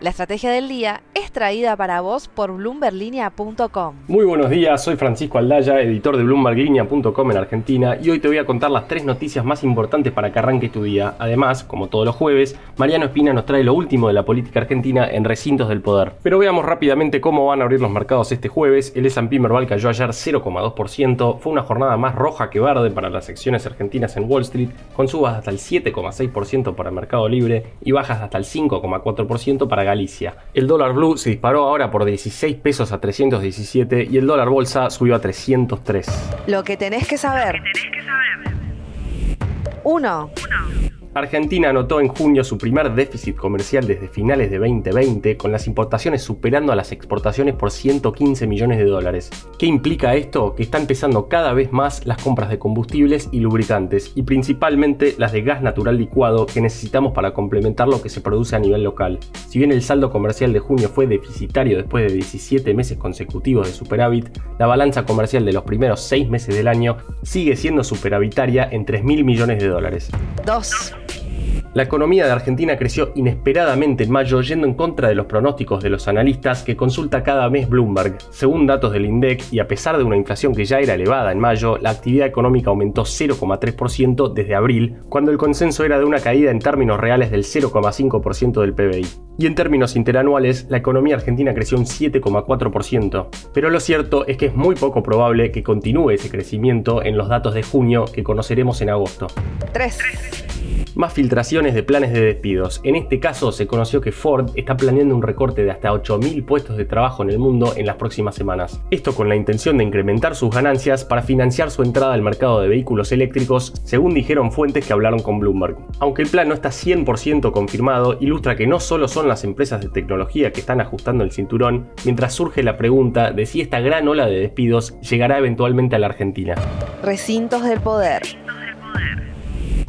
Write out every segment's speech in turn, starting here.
La estrategia del día es traída para vos por bloomberlinia.com. Muy buenos días, soy Francisco Aldaya, editor de bloomberlinia.com en Argentina y hoy te voy a contar las tres noticias más importantes para que arranques tu día. Además, como todos los jueves, Mariano Espina nos trae lo último de la política argentina en recintos del poder. Pero veamos rápidamente cómo van a abrir los mercados este jueves. El S&P Merval cayó ayer 0,2%, fue una jornada más roja que verde para las acciones argentinas en Wall Street, con subas hasta el 7,6% para el mercado libre y bajas hasta el 5,4% para Galicia. El dólar blue se disparó ahora por 16 pesos a 317 y el dólar bolsa subió a 303. Lo que tenés que saber. 1. Argentina anotó en junio su primer déficit comercial desde finales de 2020, con las importaciones superando a las exportaciones por 115 millones de dólares. ¿Qué implica esto? Que están empezando cada vez más las compras de combustibles y lubricantes, y principalmente las de gas natural licuado que necesitamos para complementar lo que se produce a nivel local. Si bien el saldo comercial de junio fue deficitario después de 17 meses consecutivos de superávit, la balanza comercial de los primeros 6 meses del año sigue siendo superavitaria en 3 mil millones de dólares. 2. La economía de Argentina creció inesperadamente en mayo yendo en contra de los pronósticos de los analistas que consulta cada mes Bloomberg. Según datos del INDEC y a pesar de una inflación que ya era elevada en mayo, la actividad económica aumentó 0,3% desde abril, cuando el consenso era de una caída en términos reales del 0,5% del PBI. Y en términos interanuales, la economía argentina creció un 7,4%. Pero lo cierto es que es muy poco probable que continúe ese crecimiento en los datos de junio que conoceremos en agosto. 3 más filtraciones de planes de despidos. En este caso se conoció que Ford está planeando un recorte de hasta 8.000 puestos de trabajo en el mundo en las próximas semanas. Esto con la intención de incrementar sus ganancias para financiar su entrada al mercado de vehículos eléctricos, según dijeron fuentes que hablaron con Bloomberg. Aunque el plan no está 100% confirmado, ilustra que no solo son las empresas de tecnología que están ajustando el cinturón, mientras surge la pregunta de si esta gran ola de despidos llegará eventualmente a la Argentina. Recintos del poder.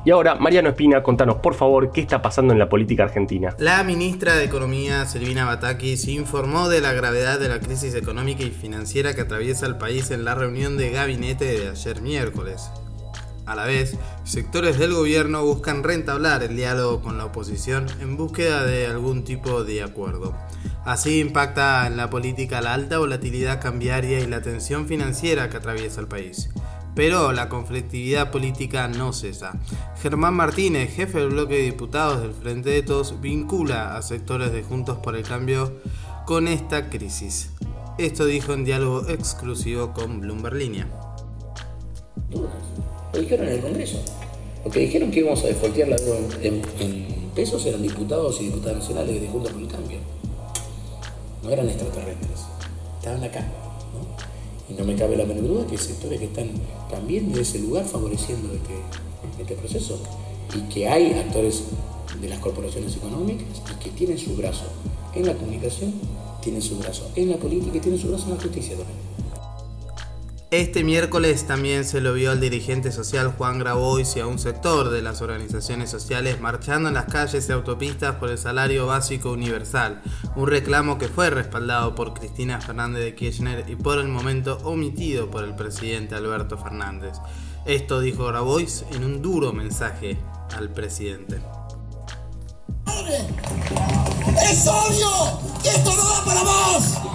Y ahora, Mariano Espina, contanos por favor qué está pasando en la política argentina. La ministra de Economía, Silvina Batakis, informó de la gravedad de la crisis económica y financiera que atraviesa el país en la reunión de gabinete de ayer miércoles. A la vez, sectores del gobierno buscan rentablar el diálogo con la oposición en búsqueda de algún tipo de acuerdo. Así impacta en la política la alta volatilidad cambiaria y la tensión financiera que atraviesa el país. Pero la conflictividad política no cesa. Germán Martínez, jefe del bloque de diputados del Frente de Todos, vincula a sectores de Juntos por el Cambio con esta crisis. Esto dijo en diálogo exclusivo con Bloomberg Línea. Lo dijeron en el Congreso. Lo que dijeron que íbamos a defoltear la en, en, pesos eran diputados y diputadas nacionales de Juntos por el Cambio. No eran extraterrestres. Estaban acá. Y no me cabe la menor duda que hay sectores que están también de ese lugar favoreciendo este, este proceso y que hay actores de las corporaciones económicas y que tienen su brazo en la comunicación, tienen su brazo en la política y tienen su brazo en la justicia también. Este miércoles también se lo vio al dirigente social Juan Grabois y a un sector de las organizaciones sociales marchando en las calles y autopistas por el salario básico universal, un reclamo que fue respaldado por Cristina Fernández de Kirchner y por el momento omitido por el presidente Alberto Fernández. Esto dijo Grabois en un duro mensaje al presidente. Es obvio que esto no da para vos.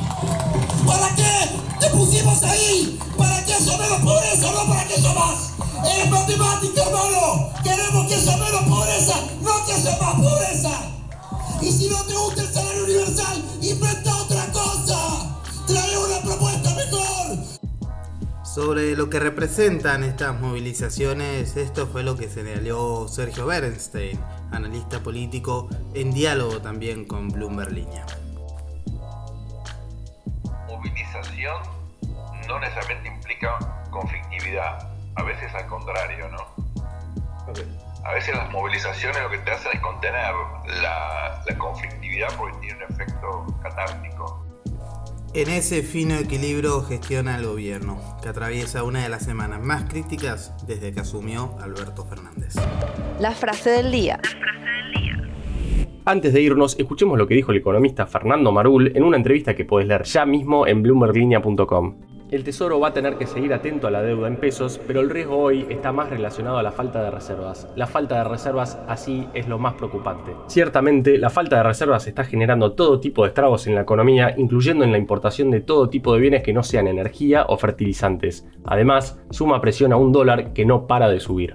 ¿Para qué te pusimos ahí? ¿Para que haya menos pobreza, no para que haya más? Es matemática, hermano. Queremos que haya menos pobreza, no que haya más pobreza. Y si no te gusta el salario universal, inventa otra cosa. Trae una propuesta mejor. Sobre lo que representan estas movilizaciones, esto fue lo que señaló Sergio Bernstein, analista político, en diálogo también con Bloomberg Línea. Movilización no necesariamente implica conflictividad, a veces al contrario, ¿no? A veces las movilizaciones lo que te hacen es contener la, la conflictividad porque tiene un efecto catártico. En ese fino equilibrio gestiona el gobierno, que atraviesa una de las semanas más críticas desde que asumió Alberto Fernández. La frase del día. Antes de irnos, escuchemos lo que dijo el economista Fernando Marul en una entrevista que puedes leer ya mismo en bloomberglinea.com. El Tesoro va a tener que seguir atento a la deuda en pesos, pero el riesgo hoy está más relacionado a la falta de reservas. La falta de reservas así es lo más preocupante. Ciertamente, la falta de reservas está generando todo tipo de estragos en la economía, incluyendo en la importación de todo tipo de bienes que no sean energía o fertilizantes. Además, suma presión a un dólar que no para de subir.